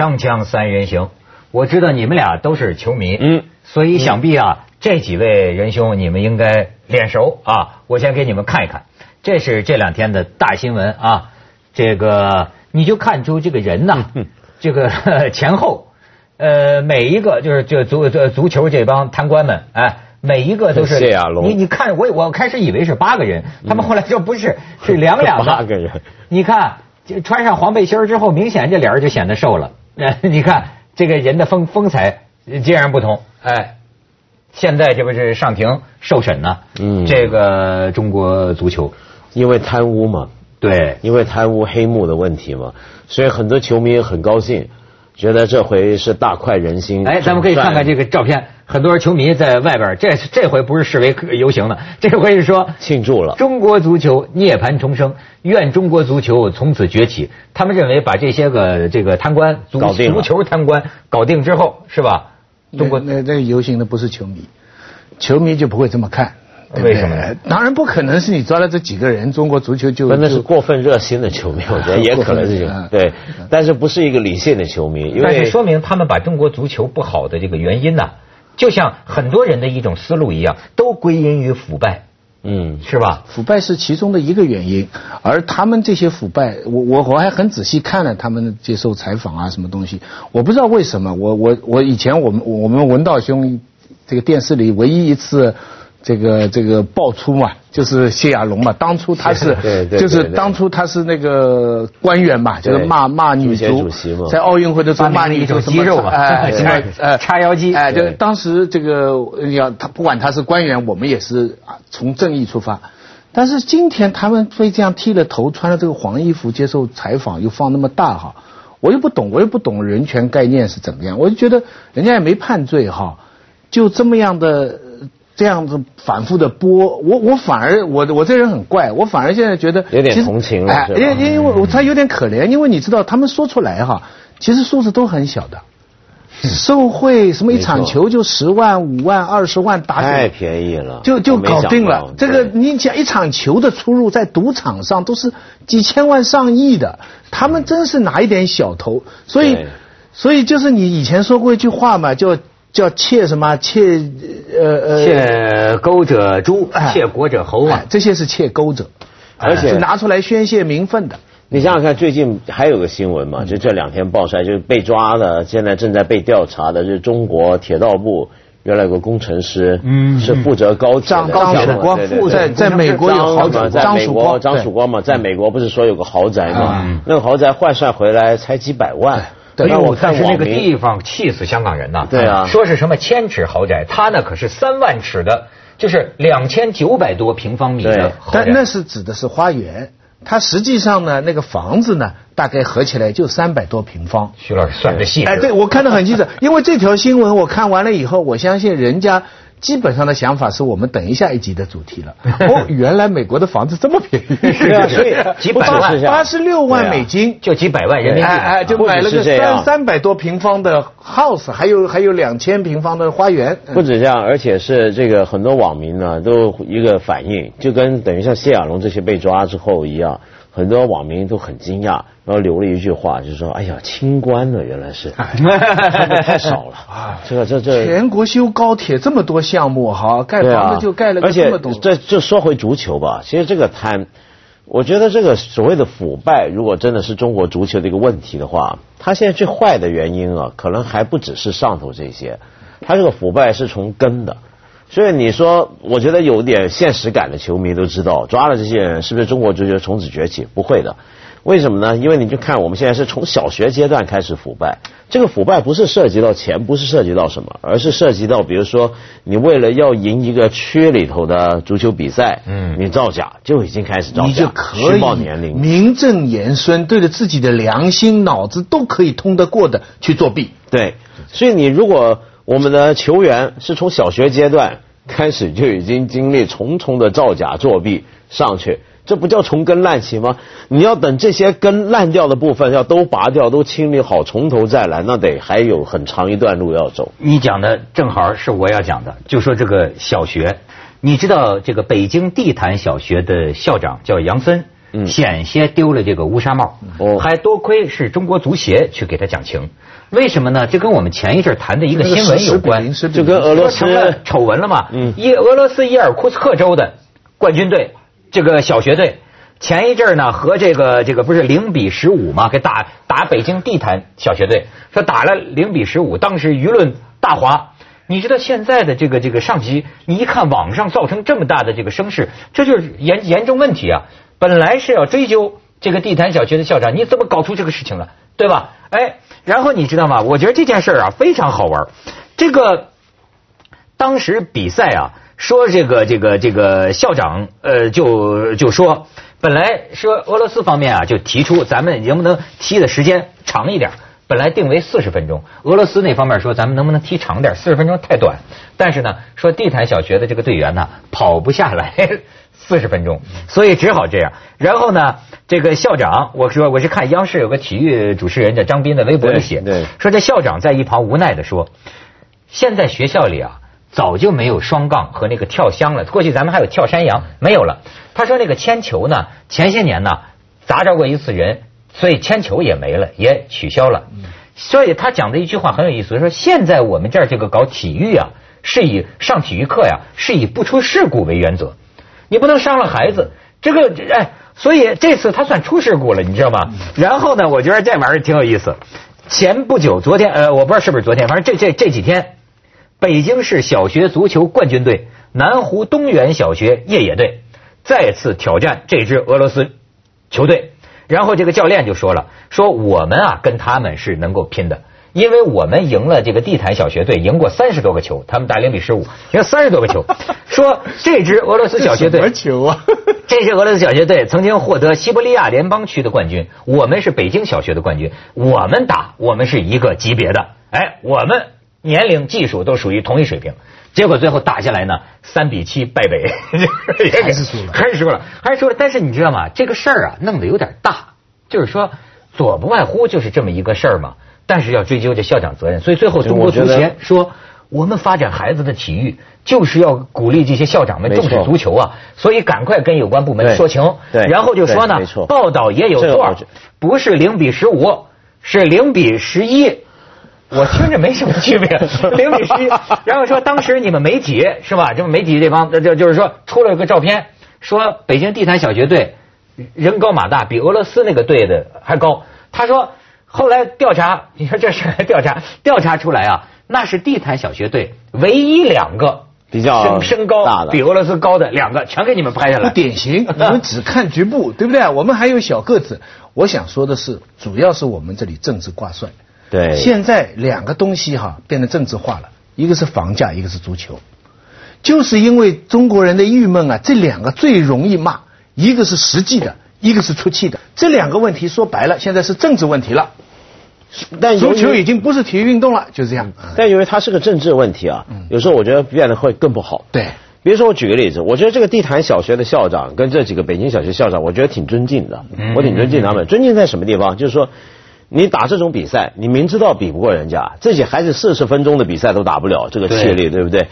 锵锵三人行，我知道你们俩都是球迷，嗯，所以想必啊，这几位仁兄你们应该脸熟啊。我先给你们看一看，这是这两天的大新闻啊。这个你就看出这个人呐，这个 前后，呃，每一个就是这足这足球这帮贪官们，哎，每一个都是谢亚龙你你看我我开始以为是八个人，他们后来说不是，是两两的八个人。你看，这穿上黄背心儿之后，明显这脸儿就显得瘦了。呃 你看这个人的风风采截然不同。哎，现在这不是上庭受审呢？嗯。这个中国足球，因为贪污嘛，对，因为贪污黑幕的问题嘛，所以很多球迷很高兴，觉得这回是大快人心。哎，咱们可以看看这个个照片，很多球迷在外边，这这回不是示威游行了，这回是说庆祝了。中国足球涅槃重生，愿中国足球从此崛起。他们认为把这些个这个贪官足搞定足球贪官搞定之后，是吧？中国那那这个游行的不是球迷，球迷就不会这么看。为什么呢？当然不可能是你抓了这几个人，中国足球就那是过分热心的球迷，我觉得也可能是。对，但是不是一个理性的球迷，因为但是说明他们把中国足球不好的这个原因呢、就像很多人的一种思路一样，都归因于腐败，嗯，是吧？腐败是其中的一个原因，而他们这些腐败，我我我还很仔细看了他们接受采访啊，什么东西，我不知道为什么，我我我以前我们我们文道兄这个电视里唯一一次这个这个爆出嘛，就是谢亚龙嘛，当初他是 对对对就是当初他是那个官员嘛，就是骂骂女足在奥运会的时候骂女足什么肌肉嘛哎什么 呃叉腰肌。哎，就对。当时这个要他不管他是官员，我们也是啊从正义出发。但是今天他们非这样剃了头，穿了这个黄衣服接受采访，又放那么大哈，我又不懂，我又不懂人权概念是怎么样，我就觉得人家也没判罪哈，就这么样的这样子反复的播，我我反而我我这人很怪，我反而现在觉得有点同情了因因为我他有点可怜，因为你知道他们说出来哈，其实数字都很小的。受贿什么一场球就十万、五万、二十万打太死，便宜了，就就搞定了。这个你讲一场球的出入，在赌场上都是几千万、上亿的，他们真是拿一点小头，所以所以就是你以前说过一句话嘛，叫叫窃什么窃呃呃窃钩者诛，哎。窃国者侯啊。哎！这些是窃钩者，而且是拿出来宣泄民愤的。你想想看，最近还有个新闻嘛，就这两天爆出来，就是被抓的，现在正在被调查的，就是中国铁道部原来有个工程师，嗯是负责高铁张的张曙光在在美国有豪宅，张嘛在美国张曙光，张曙光嘛，在美国不是说有个豪宅嘛嗯，那个豪宅换算回来才几百万，对哎呦那我看但是那个地方气死香港人呐！对啊说是什么千尺豪宅，他那可是三万尺的，就是两千九百多平方米的豪宅。但那是指的是花园，它实际上呢，那个房子呢，大概合起来就三百多平方。徐老师算的细致。哎，对，我看得很清楚，因为这条新闻我看完了以后，我相信人家基本上的想法是我们等一下一集的主题了。哦，原来美国的房子这么便宜，对啊所以几百万八十六万美金。就几百万人民币。哎哎，就买了个三三百多平方的 house，还有还有两千平方的花园。不止这样，而且是这个很多网民呢都一个反应，就跟等于像谢亚龙这些被抓之后一样，很多网民都很惊讶，然后留了一句话，就是说：“哎呀，清官呢，原来是，太少了 啊。”这个这这。全国修高铁这么多项目，哈，盖房子就盖了个这么多。这就说回足球吧，其实这个贪，我觉得这个所谓的腐败，如果真的是中国足球的一个问题的话，它现在最坏的原因啊，可能还不只是上头这些，它这个腐败是从根的。所以你说，我觉得有点现实感的球迷都知道，抓了这些人，是不是中国足球从此崛起？不会的。为什么呢？因为你就看我们现在是从小学阶段开始腐败，这个腐败不是涉及到钱，不是涉及到什么，而是涉及到比如说你为了要赢一个区里头的足球比赛，嗯你造假就已经开始造假，你就可虚以报年龄，名正言顺，对着自己的良心、脑子都可以通得过的去作弊。对，所以你如果我们的球员是从小学阶段开始就已经经历重重的造假作弊上去，这不叫从根烂起吗？你要等这些根烂掉的部分要都拔掉、都清理好，从头再来，那得还有很长一段路要走。你讲的正好是我要讲的，就说这个小学，你知道这个北京地坛小学的校长叫杨森，险些丢了这个乌纱帽，哦还多亏是中国足协去给他讲情。为什么呢？这跟我们前一阵谈的一个新闻有关，就跟俄罗斯成了丑闻了嘛。嗯伊俄罗斯伊尔库茨克州的冠军队，这个小学队。前一阵儿呢，和这个这个不是零比十五嘛，给打打北京地坛小学队，说打了零比十五，当时舆论大哗。你知道现在的这个这个上级，你一看网上造成这么大的这个声势，这就是严严重问题啊！本来是要追究这个地坛小学的校长，你怎么搞出这个事情了，对吧？哎，然后你知道吗？我觉得这件事儿啊非常好玩。这个当时比赛啊，说这个这个这个校长呃就就说，本来说俄罗斯方面啊就提出咱们能不能踢的时间长一点。本来定为四十分钟，俄罗斯那方面说咱们能不能踢长点？四十分钟太短。但是呢，说地坛小学的这个队员呢跑不下来四十分钟，所以只好这样。然后呢，这个校长，我说我是看央视有个体育主持人叫张斌的微博里写，说这校长在一旁无奈的说，现在学校里啊早就没有双杠和那个跳箱了，过去咱们还有跳山羊，没有了。他说那个铅球呢，前些年呢砸着过一次人。所以铅球也没了，也取消了。所以他讲的一句话很有意思，说现在我们这儿这个搞体育啊，是以上体育课呀，是以不出事故为原则，你不能伤了孩子。这个哎，所以这次他算出事故了，你知道吗？然后呢，我觉得这玩意儿挺有意思。前不久，昨天呃，我不知道是不是昨天，反正这这这几天，北京市小学足球冠军队南湖东园小学夜野队再次挑战这支俄罗斯球队。然后这个教练就说了，说我们啊跟他们是能够拼的，因为我们赢了这个地坛小学队，赢过三十多个球，他们打零比十五，赢三十多个球。说这支俄罗斯小学队，什么球啊？这支俄罗斯小学队曾经获得西伯利亚联邦区的冠军，我们是北京小学的冠军，我们打我们是一个级别的，哎，我们年龄、技术都属于同一水平。结果最后打下来呢，三比七败北，还是输了，还是输了，还是输了。但是你知道吗？这个事儿啊，弄得有点大，就是说左不外乎就是这么一个事儿嘛。但是要追究这校长责任，所以最后中国足协说，我们发展孩子的体育就是要鼓励这些校长们重视足球啊，所以赶快跟有关部门说情。对，然后就说呢，报道也有错，不是零比十五，是零比十一。我听着没什么区别，零比十一。然后说当时你们媒体是吧？这么媒体这帮就就是说出了个照片，说北京地坛小学队人高马大，比俄罗斯那个队的还高。他说后来调查，你说这事调查 调查出来啊，那是地坛小学队唯一两个比较身身高比俄罗斯高的两个，全给你们拍下来。不典型，你们只看局部，对不对？我们还有小个子。我想说的是，主要是我们这里政治挂帅。对，现在两个东西哈变得政治化了，一个是房价，一个是足球，就是因为中国人的郁闷啊，这两个最容易骂，一个是实际的，一个是出气的，这两个问题说白了，现在是政治问题了。但足球已经不是体育运动了，就这样。但因为它是个政治问题啊，有时候我觉得变得会更不好。对，比如说我举个例子，我觉得这个地坛小学的校长跟这几个北京小学校长，我觉得挺尊敬的，我挺尊敬他们。尊敬在什么地方？就是说。你打这种比赛，你明知道比不过人家，自己孩子四十分钟的比赛都打不了，这个气力对不对？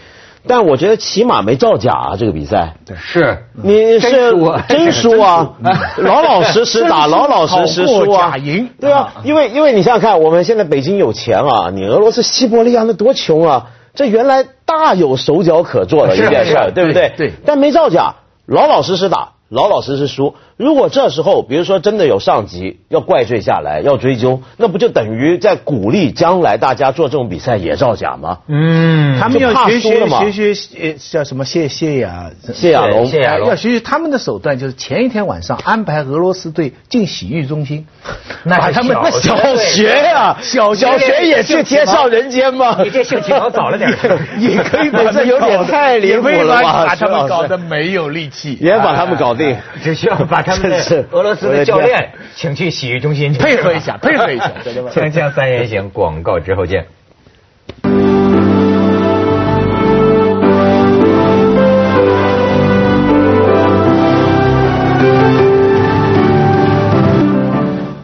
但我觉得起码没造假啊，这个比赛。对，是你是真输啊，老老实实打，老老实实输啊，赢。对啊，因为因为你想想看，我们现在北京有钱啊，你俄罗斯西伯利亚那多穷啊，这原来大有手脚可做的一件事，对不对？对。但没造假，老老实实打。老老实实输。如果这时候，比如说真的有上级要怪罪下来，要追究，那不就等于在鼓励将来大家做这种比赛也造假吗？嗯，他们要学学学学呃叫什么谢谢亚谢亚龙，谢亚龙。要学学他们的手段，就是前一天晚上安排俄罗斯队进洗浴中心，那他们那小学呀，小小学也去天上人间吗？你这性起毛早了点，也可以把这有点太离谱了吧？把他们搞得没有力气，也把他们搞定，只需要把他们的俄罗斯的教练请去洗浴中心配合一下，配合一下。锵锵三人行，广告之后见。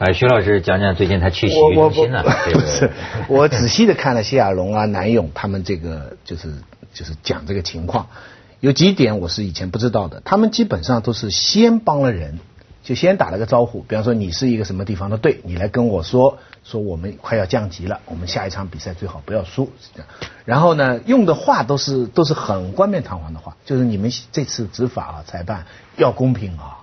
哎，徐老师讲讲最近他去洗浴中心呢？不 是，我仔细的看了谢亚龙啊、南勇他们这个，就是就是讲这个情况，有几点我是以前不知道的。他们基本上都是先帮了人，就先打了个招呼，比方说你是一个什么地方的队，你来跟我说说我们快要降级了，我们下一场比赛最好不要输。然后呢，用的话都是都是很冠冕堂皇的话，就是你们这次执法啊，裁判要公平啊，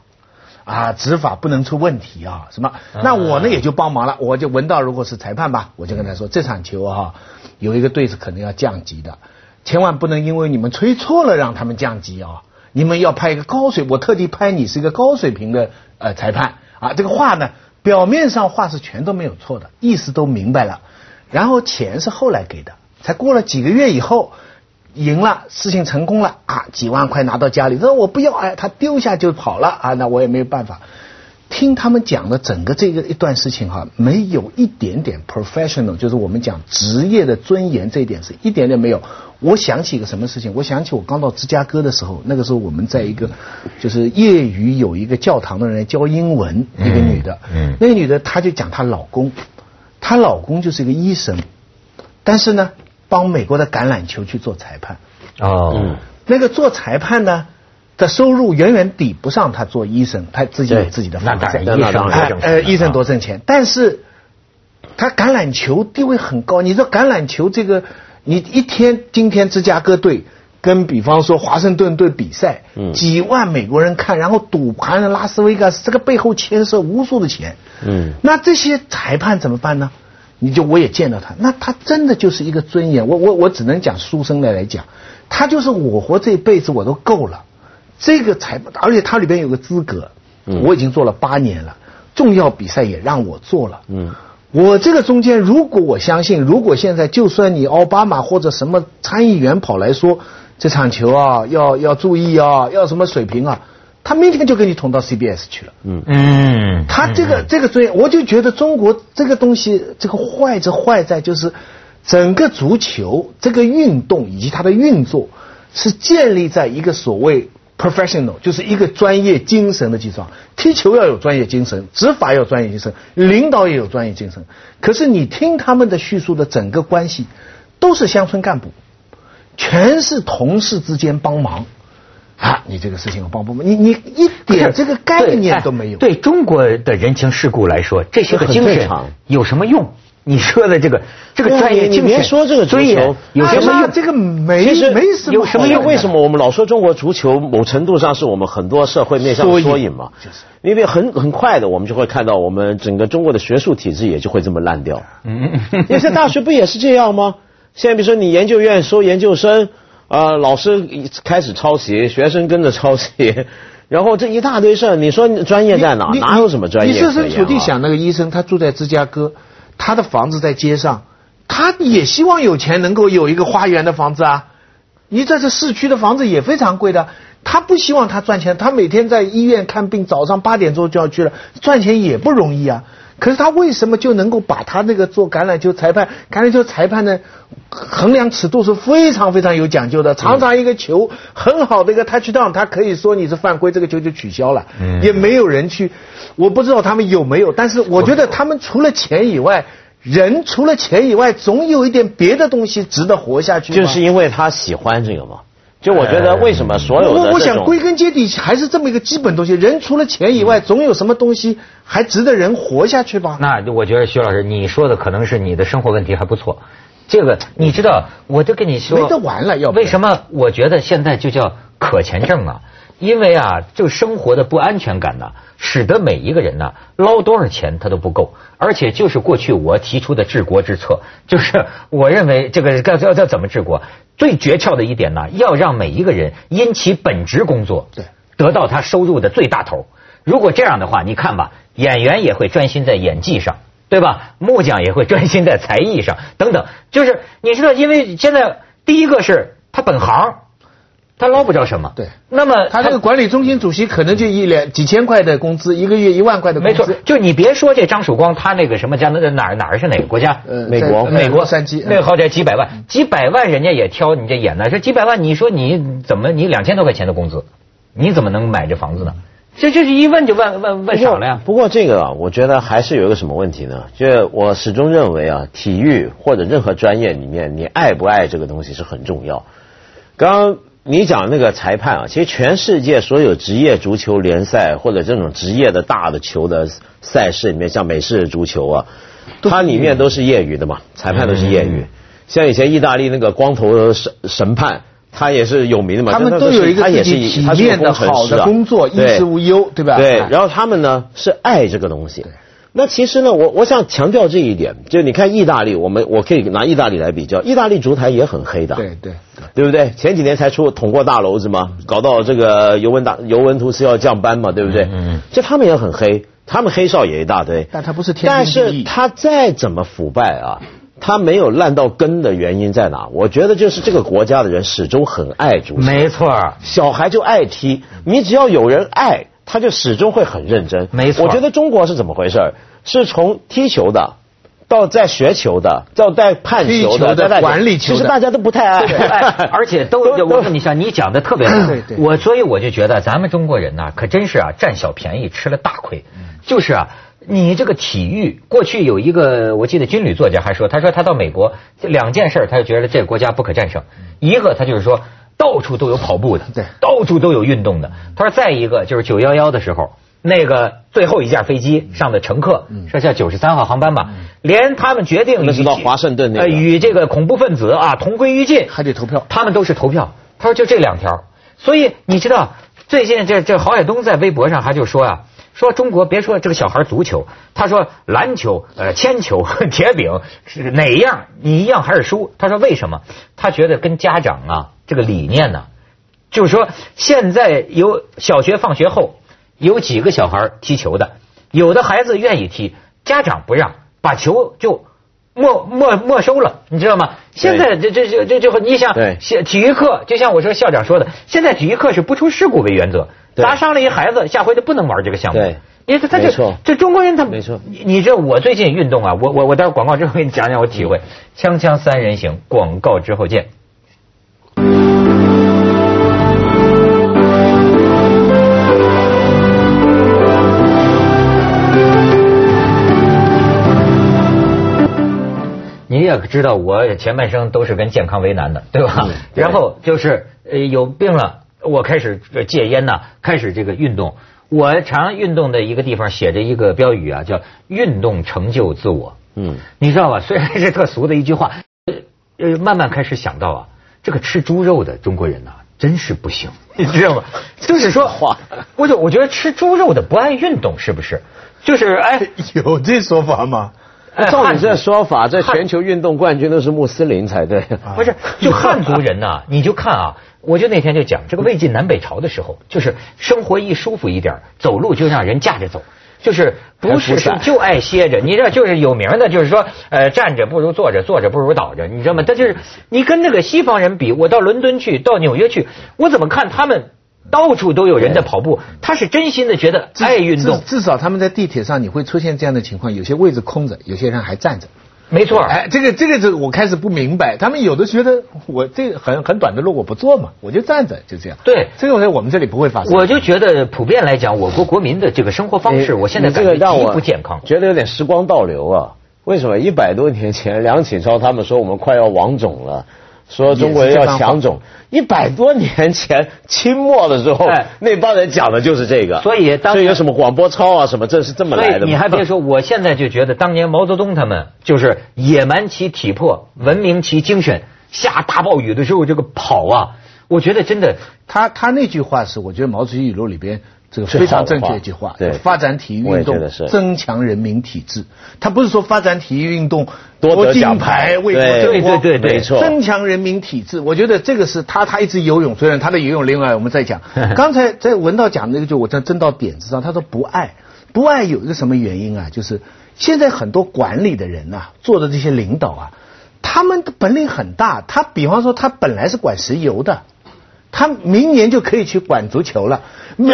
啊，执法不能出问题啊，什么？那我呢也就帮忙了，我就闻到如果是裁判吧，我就跟他说这场球啊，有一个队是可能要降级的，千万不能因为你们吹错了让他们降级啊。你们要派一个高水，我特地拍你是一个高水平的呃裁判啊。这个话呢，表面上话是全都没有错的，意思都明白了。然后钱是后来给的，才过了几个月以后，赢了，事情成功了啊，几万块拿到家里，他说我不要，哎，他丢下就跑了啊，那我也没有办法。听他们讲的整个这个一段事情哈，没有一点点 professional，就是我们讲职业的尊严这一点是一点点没有。我想起一个什么事情？我想起我刚到芝加哥的时候，那个时候我们在一个就是业余有一个教堂的人教英文，一个女的，嗯，那个女的她就讲她老公，她老公就是一个医生，但是呢，帮美国的橄榄球去做裁判。哦，那个做裁判呢？的收入远远抵不上他做医生，他自己有自己的房子，医生呃，医生多挣钱。但是他橄榄球地位很高，你说橄榄球这个，你一天今天芝加哥队跟比方说华盛顿队比赛，几万美国人看，然后赌盘拉斯维加斯，这个背后牵涉无数的钱。嗯，那这些裁判怎么办呢？你就我也见到他，那他真的就是一个尊严。我我我只能讲书生的来讲，他就是我活这一辈子我都够了。这个才，而且它里边有个资格，我已经做了八年了，重要比赛也让我做了。嗯，我这个中间，如果我相信，如果现在就算你奥巴马或者什么参议员跑来说这场球啊，要要注意啊，要什么水平啊，他明天就给你捅到 CBS 去了。嗯嗯，他这个这个专业，我就觉得中国这个东西，这个坏就坏在就是整个足球这个运动以及它的运作是建立在一个所谓。Professional 就是一个专业精神的基础上，踢球要有专业精神，执法要专业精神，领导也有专业精神。可是你听他们的叙述的整个关系，都是乡村干部，全是同事之间帮忙啊！你这个事情我帮不忙，你你一点这个概念都没有。对中国的人情世故来说，这些个精神有什么用？你说的这个这个专业，你别说这个足球有什么用？这个没没什么有什么用？为什么我们老说中国足球某程度上是我们很多社会面向的缩影嘛？就是因为很很快的，我们就会看到我们整个中国的学术体制也就会这么烂掉。嗯，有些大学不也是这样吗？现在比如说你研究院收研究生，啊，老师开始抄袭，学生跟着抄袭，然后这一大堆事儿，你说专业在哪？哪有什么专业？你设身处地想，那个医生他住在芝加哥。他的房子在街上，他也希望有钱能够有一个花园的房子啊。你在这市区的房子也非常贵的，他不希望他赚钱，他每天在医院看病，早上八点钟就要去了，赚钱也不容易啊。可是他为什么就能够把他那个做橄榄球裁判？橄榄球裁判呢，衡量尺度是非常非常有讲究的。常常一个球很好的一个 touch down，他可以说你是犯规，这个球就取消了，嗯也没有人去。我不知道他们有没有，但是我觉得他们除了钱以外，人除了钱以外，总有一点别的东西值得活下去。就是因为他喜欢这个嘛。就我觉得，为什么所有的我我想归根结底还是这么一个基本东西：人除了钱以外，总有什么东西还值得人活下去吧？那我觉得徐老师你说的可能是你的生活问题还不错。这个你知道，我就跟你说，没得完了。要为什么？我觉得现在就叫可钱症啊。因为啊，就生活的不安全感呢，使得每一个人呢捞多少钱他都不够，而且就是过去我提出的治国之策，就是我认为这个要要要怎么治国，最诀窍的一点呢，要让每一个人因其本职工作，对，得到他收入的最大头。如果这样的话，你看吧，演员也会专心在演技上，对吧？木匠也会专心在才艺上，等等。就是你知道，因为现在第一个是他本行。他捞不着什么，对。那么他这个管理中心主席可能就一两几千块的工资，一个月一万块的工资。没错，就你别说这张曙光，他那个什么家，那哪儿哪儿是哪个国家？呃，美国，美国三基，那个好歹几百万，几百万人家也挑你这眼呢。这几百万，你说你怎么你两千多块钱的工资，你怎么能买这房子呢？这就是一问就问问问少了呀。不过这个啊，我觉得还是有一个什么问题呢？就我始终认为啊，体育或者任何专业里面，你爱不爱这个东西是很重要。刚刚。你讲那个裁判啊，其实全世界所有职业足球联赛或者这种职业的大的球的赛事里面，像美式足球啊，它里面都是业余的嘛，裁判都是业余。像以前意大利那个光头神神判，他也是有名的嘛。他们都有一个自己体面的好的工作，衣食无忧，对吧？对。然后他们呢是爱这个东西。那其实呢，我我想强调这一点，就你看意大利，我们我可以拿意大利来比较，意大利足坛也很黑的，对对对不对？前几年才出捅过大娄子嘛，搞到这个尤文大尤文图斯要降班嘛，对不对？嗯。就他们也很黑，他们黑哨也一大堆，但他不是天但是他再怎么腐败啊，他没有烂到根的原因在哪？我觉得就是这个国家的人始终很爱足球，没错，小孩就爱踢，你只要有人爱。他就始终会很认真，没错。我觉得中国是怎么回事？是从踢球的，到在学球的，到在判球的，在管理球的，其实大家都不太爱，而且都我跟你讲，你讲的特别对。我所以我就觉得咱们中国人呢，可真是啊，占小便宜吃了大亏。就是啊，你这个体育，过去有一个我记得军旅作家还说，他说他到美国这两件事，他就觉得这个国家不可战胜。一个他就是说。到处都有跑步的，对，到处都有运动的。他说，再一个就是九幺幺的时候，那个最后一架飞机上的乘客，说叫九十三号航班吧，连他们决定知道华盛顿那个与这个恐怖分子啊同归于尽，还得投票，他们都是投票。他说就这两条，所以你知道最近这这郝海东在微博上还就说啊。说中国别说这个小孩足球，他说篮球、呃铅球、铁饼是哪样，你一样还是输。他说为什么？他觉得跟家长啊这个理念呢，就是说现在有小学放学后有几个小孩踢球的，有的孩子愿意踢，家长不让，把球就没没没收了，你知道吗？现在这这这这这你想，体育课就像我说校长说的，现在体育课是不出事故为原则。砸伤了一孩子，下回就不能玩这个项目。对，因为他就这中国人他没错。你你知道我最近运动啊，我我我待会广告之后给你讲讲我体会。锵锵三人行，广告之后见。你也知道，我前半生都是跟健康为难的，对吧？然后就是呃有病了。我开始戒烟呐，开始这个运动。我常运动的一个地方写着一个标语啊，叫“运动成就自我”。嗯，你知道吧？虽然是特俗的一句话，呃，慢慢开始想到啊，这个吃猪肉的中国人呐，真是不行，你知道吗？就是说，我就我觉得吃猪肉的不爱运动，是不是？就是哎，有这说法吗？照你这说法，在全球运动冠军都是穆斯林才对。不是，就汉族人呐，你就看啊。我就那天就讲，这个魏晋南北朝的时候，就是生活一舒服一点，走路就让人架着走，就是不是就爱歇着。你这就是有名的，就是说，呃，站着不如坐着，坐着不如倒着，你知道吗？他就是你跟那个西方人比，我到伦敦去，到纽约去，我怎么看他们到处都有人在跑步，他是真心的觉得爱运动。至少他们在地铁上你会出现这样的情况，有些位置空着，有些人还站着。没错，哎，这个这个是我开始不明白，他们有的觉得我这很很短的路我不坐嘛，我就站着就这样。对，这个在我们这里不会发生。我就觉得普遍来讲，我国国民的这个生活方式，我现在感觉极不健康，觉得有点时光倒流啊。为什么一百多年前梁启超他们说我们快要亡种了？说中国人要强种，一百多年前清末的时候，那帮人讲的就是这个。所以，所以有什么广播操啊什么，这是这么来的。你还别说，我现在就觉得当年毛泽东他们就是野蛮其体魄，文明其精神。下大暴雨的时候，这个跑啊，我觉得真的，他他那句话是，我觉得毛主席语录里边。这个非常正确一句话，对，发展体育运动，增强人民体质。他不是说发展体育运动夺金牌为国争光，对对对，没错。增强人民体质，我觉得这个是他他一直游泳，虽然他的游泳另外我们再讲。刚才在文道讲那个，就我真真到点子上。他说不爱，不爱有一个什么原因啊？就是现在很多管理的人呐，做的这些领导啊，他们的本领很大。他比方说，他本来是管石油的。他明年就可以去管足球了，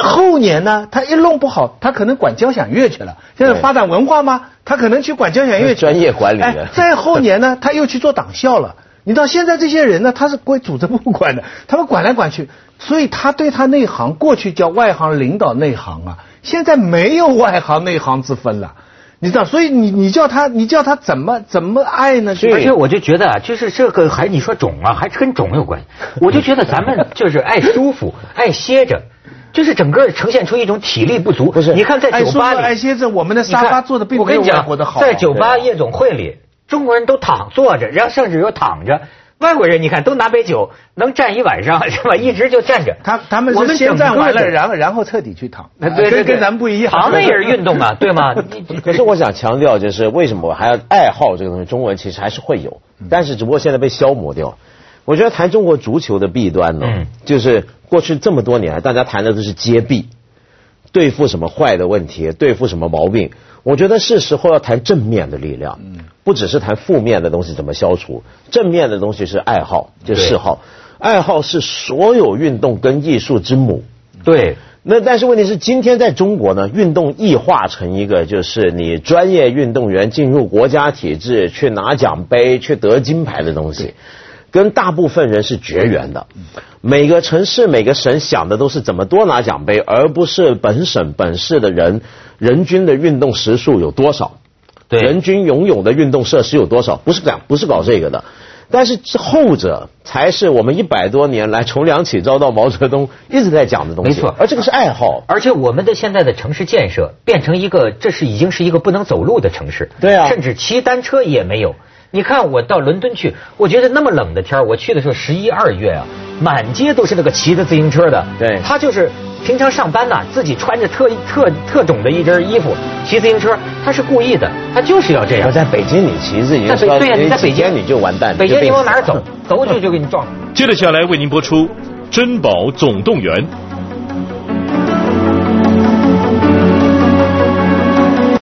后年呢，他一弄不好，他可能管交响乐去了。现在发展文化吗？他可能去管交响乐。专业管理的。再后年呢，他又去做党校了。你到现在这些人呢，他是归组织部管的，他们管来管去，所以他对他内行，过去叫外行领导内行啊，现在没有外行内行之分了。你知道，所以你你叫他你叫他怎么怎么爱呢？而且我就觉得啊，就是这个还你说肿啊，还跟肿有关系。我就觉得咱们就是爱舒服，爱歇着。就是整个呈现出一种体力不足。不是，你看在酒吧里，爱歇着，我们的沙发坐的并没有外国的好。在酒吧夜总会里，中国人都躺坐着，然后甚至有躺着。外国人你看都拿杯酒，能站一晚上 是吧？一直就站着。他他们是先站完了，然后然后彻底去躺。对跟跟咱们不一样。躺也是运动啊，对吗？可是我想强调，就是为什么我还要爱好这个东西？中文其实还是会有，但是只不过现在被消磨掉。我觉得谈中国足球的弊端呢，就是过去这么多年，大家谈的都是揭弊。对付什么坏的问题，对付什么毛病？我觉得是时候要谈正面的力量，不只是谈负面的东西怎么消除。正面的东西是爱好，就嗜好，爱好是所有运动跟艺术之母。对，那但是问题是，今天在中国呢，运动异化成一个就是你专业运动员进入国家体制去拿奖杯、去得金牌的东西。跟大部分人是绝缘的，每个城市每个省想的都是怎么多拿奖杯，而不是本省本市的人人均的运动时数有多少，对，人均拥有的运动设施有多少，不是讲不是搞这个的，但是后者才是我们一百多年来从梁启超到毛泽东一直在讲的东西，没错，而这个是爱好，而且我们的现在的城市建设变成一个，这是已经是一个不能走路的城市，对啊，甚至骑单车也没有。你看我到伦敦去，我觉得那么冷的天我去的时候十一二月啊，满街都是那个骑着自行车的。对，他就是平常上班呐，自己穿着特特特种的一身衣服骑自行车，他是故意的，他就是要这样。我在北京你骑自行车，对呀，你在北京你就完蛋，北京你往 哪走，走就就给你撞。接着下来为您播出《珍宝总动员》。